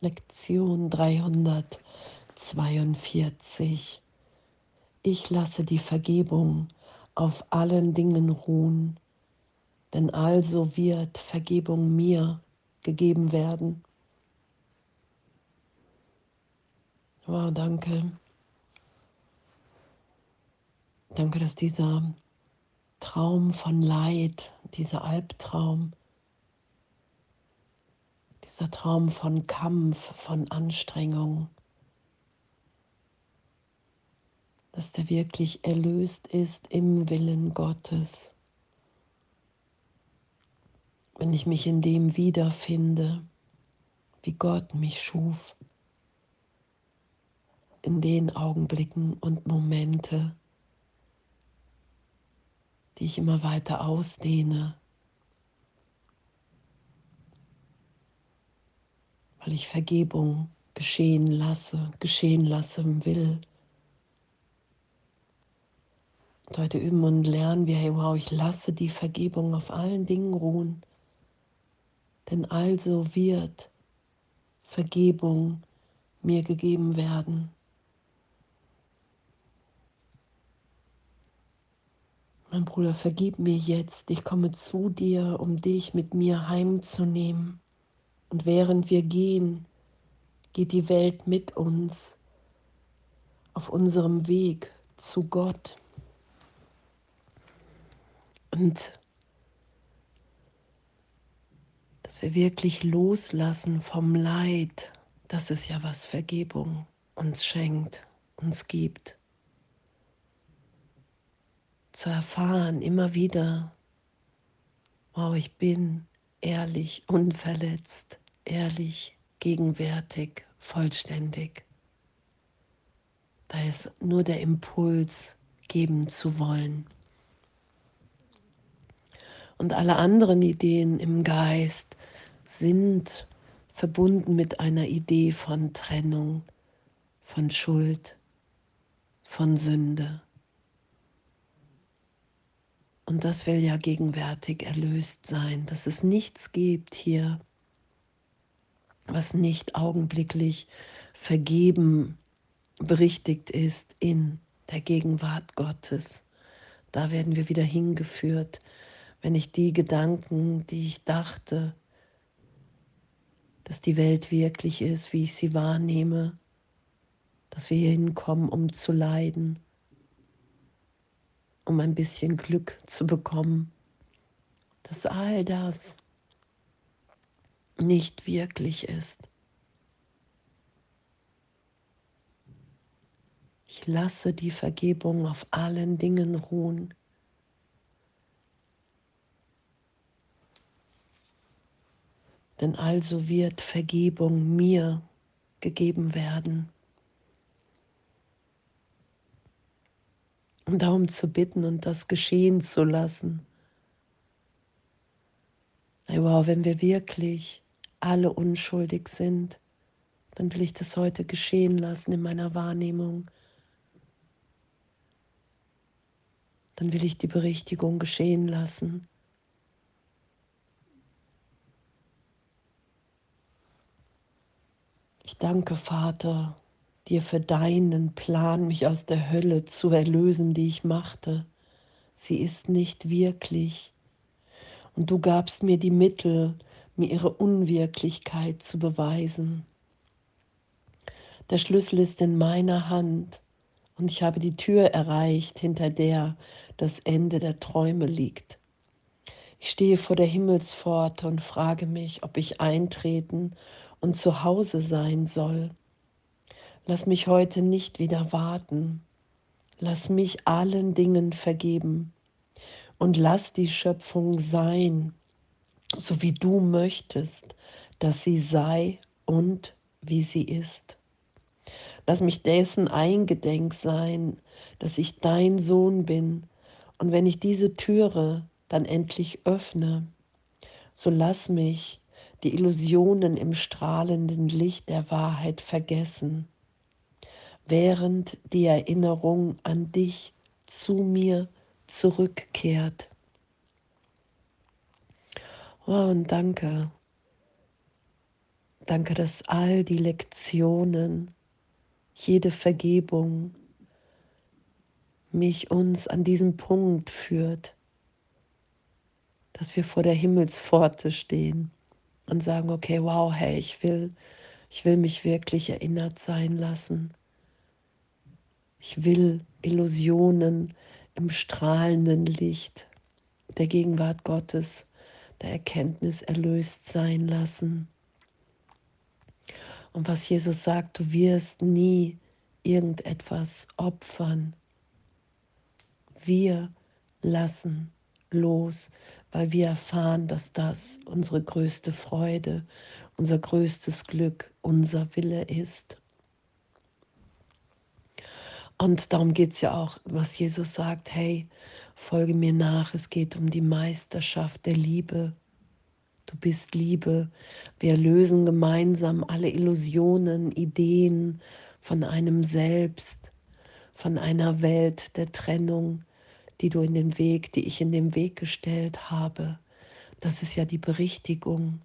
Lektion 342. Ich lasse die Vergebung auf allen Dingen ruhen, denn also wird Vergebung mir gegeben werden. Wow, danke. Danke, dass dieser Traum von Leid, dieser Albtraum, dieser Traum von Kampf, von Anstrengung, dass der wirklich erlöst ist im Willen Gottes. Wenn ich mich in dem wiederfinde, wie Gott mich schuf, in den Augenblicken und Momente, die ich immer weiter ausdehne, weil ich Vergebung geschehen lasse, geschehen lassen will. Und heute üben und lernen wir, hey wow, ich lasse die Vergebung auf allen Dingen ruhen, denn also wird Vergebung mir gegeben werden. Mein Bruder, vergib mir jetzt, ich komme zu dir, um dich mit mir heimzunehmen. Und während wir gehen, geht die Welt mit uns auf unserem Weg zu Gott. Und dass wir wirklich loslassen vom Leid, das ist ja was Vergebung uns schenkt, uns gibt zu erfahren, immer wieder, wow, ich bin ehrlich, unverletzt, ehrlich, gegenwärtig, vollständig. Da ist nur der Impuls, geben zu wollen. Und alle anderen Ideen im Geist sind verbunden mit einer Idee von Trennung, von Schuld, von Sünde. Und das will ja gegenwärtig erlöst sein, dass es nichts gibt hier, was nicht augenblicklich vergeben berichtigt ist in der Gegenwart Gottes. Da werden wir wieder hingeführt, wenn ich die Gedanken, die ich dachte, dass die Welt wirklich ist, wie ich sie wahrnehme, dass wir hier hinkommen, um zu leiden, um ein bisschen Glück zu bekommen, dass all das nicht wirklich ist. Ich lasse die Vergebung auf allen Dingen ruhen. Denn also wird Vergebung mir gegeben werden. Darum zu bitten und das geschehen zu lassen. wow, wenn wir wirklich alle unschuldig sind, dann will ich das heute geschehen lassen in meiner Wahrnehmung. Dann will ich die Berichtigung geschehen lassen. Ich danke, Vater, dir für deinen Plan, mich aus der Hölle zu erlösen, die ich machte. Sie ist nicht wirklich. Und du gabst mir die Mittel, mir ihre Unwirklichkeit zu beweisen. Der Schlüssel ist in meiner Hand und ich habe die Tür erreicht, hinter der das Ende der Träume liegt. Ich stehe vor der Himmelspforte und frage mich, ob ich eintreten und zu Hause sein soll. Lass mich heute nicht wieder warten. Lass mich allen Dingen vergeben und lass die Schöpfung sein, so wie du möchtest, dass sie sei und wie sie ist. Lass mich dessen eingedenk sein, dass ich dein Sohn bin. Und wenn ich diese Türe dann endlich öffne, so lass mich die Illusionen im strahlenden Licht der Wahrheit vergessen während die Erinnerung an dich zu mir zurückkehrt. Oh, und danke, Danke, dass all die Lektionen, jede Vergebung mich uns an diesem Punkt führt, dass wir vor der Himmelspforte stehen und sagen, okay, wow, hey, ich will, ich will mich wirklich erinnert sein lassen. Ich will Illusionen im strahlenden Licht der Gegenwart Gottes, der Erkenntnis erlöst sein lassen. Und was Jesus sagt, du wirst nie irgendetwas opfern. Wir lassen los, weil wir erfahren, dass das unsere größte Freude, unser größtes Glück, unser Wille ist. Und darum geht es ja auch, was Jesus sagt, hey, folge mir nach, es geht um die Meisterschaft der Liebe. Du bist Liebe. Wir lösen gemeinsam alle Illusionen, Ideen von einem Selbst, von einer Welt der Trennung, die du in den Weg, die ich in den Weg gestellt habe. Das ist ja die Berichtigung,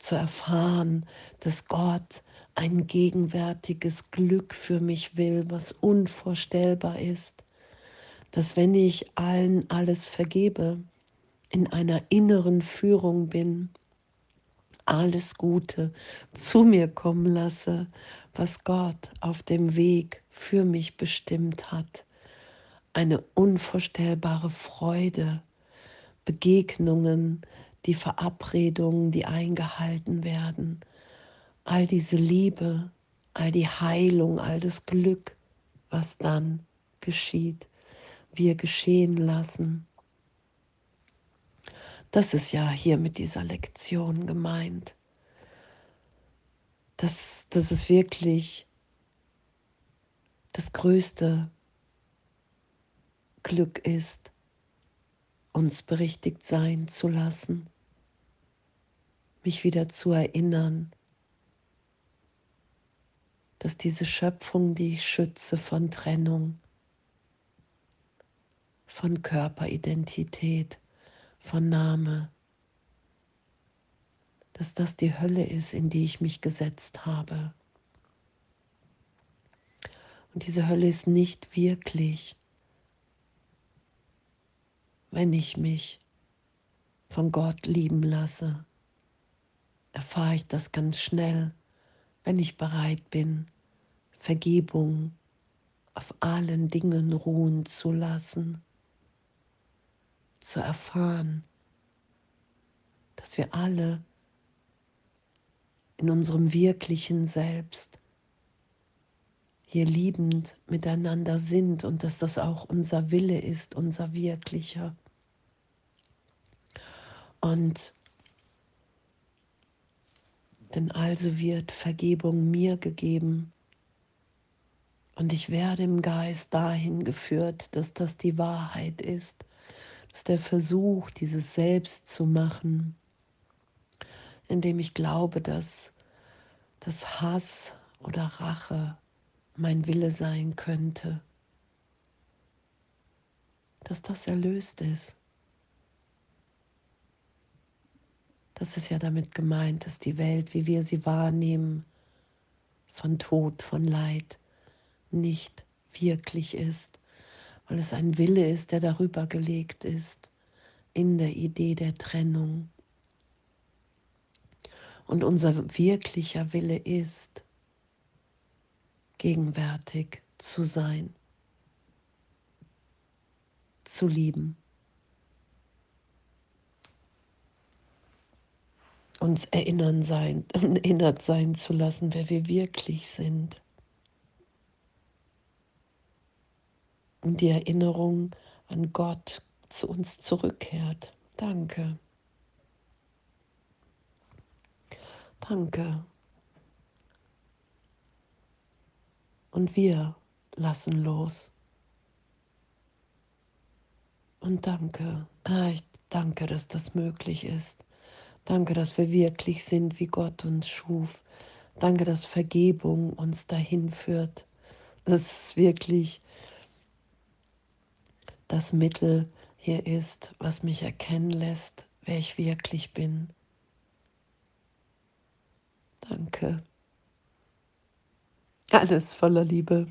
zu erfahren, dass Gott ein gegenwärtiges Glück für mich will, was unvorstellbar ist, dass wenn ich allen alles vergebe, in einer inneren Führung bin, alles Gute zu mir kommen lasse, was Gott auf dem Weg für mich bestimmt hat. Eine unvorstellbare Freude, Begegnungen, die Verabredungen, die eingehalten werden, all diese Liebe, all die Heilung, all das Glück, was dann geschieht, wir geschehen lassen. Das ist ja hier mit dieser Lektion gemeint. Das, das ist wirklich das Größte, Glück ist, uns berichtigt sein zu lassen, mich wieder zu erinnern, dass diese Schöpfung, die ich schütze von Trennung, von Körperidentität, von Name, dass das die Hölle ist, in die ich mich gesetzt habe. Und diese Hölle ist nicht wirklich wenn ich mich von Gott lieben lasse, erfahre ich das ganz schnell, wenn ich bereit bin, Vergebung auf allen Dingen ruhen zu lassen, zu erfahren, dass wir alle in unserem wirklichen Selbst hier liebend miteinander sind und dass das auch unser Wille ist, unser wirklicher. Und denn also wird Vergebung mir gegeben und ich werde im Geist dahin geführt, dass das die Wahrheit ist, dass der Versuch, dieses Selbst zu machen, indem ich glaube, dass das Hass oder Rache mein Wille sein könnte, dass das erlöst ist. Das ist ja damit gemeint, dass die Welt, wie wir sie wahrnehmen, von Tod, von Leid nicht wirklich ist, weil es ein Wille ist, der darüber gelegt ist, in der Idee der Trennung. Und unser wirklicher Wille ist, gegenwärtig zu sein, zu lieben, uns erinnern sein, erinnert sein zu lassen, wer wir wirklich sind. Und die Erinnerung an Gott zu uns zurückkehrt. Danke. Danke. und wir lassen los. Und danke, ah, ich danke, dass das möglich ist. Danke, dass wir wirklich sind, wie Gott uns schuf. Danke, dass Vergebung uns dahin führt. Dass es wirklich das Mittel hier ist, was mich erkennen lässt, wer ich wirklich bin. Danke. Alles voller Liebe.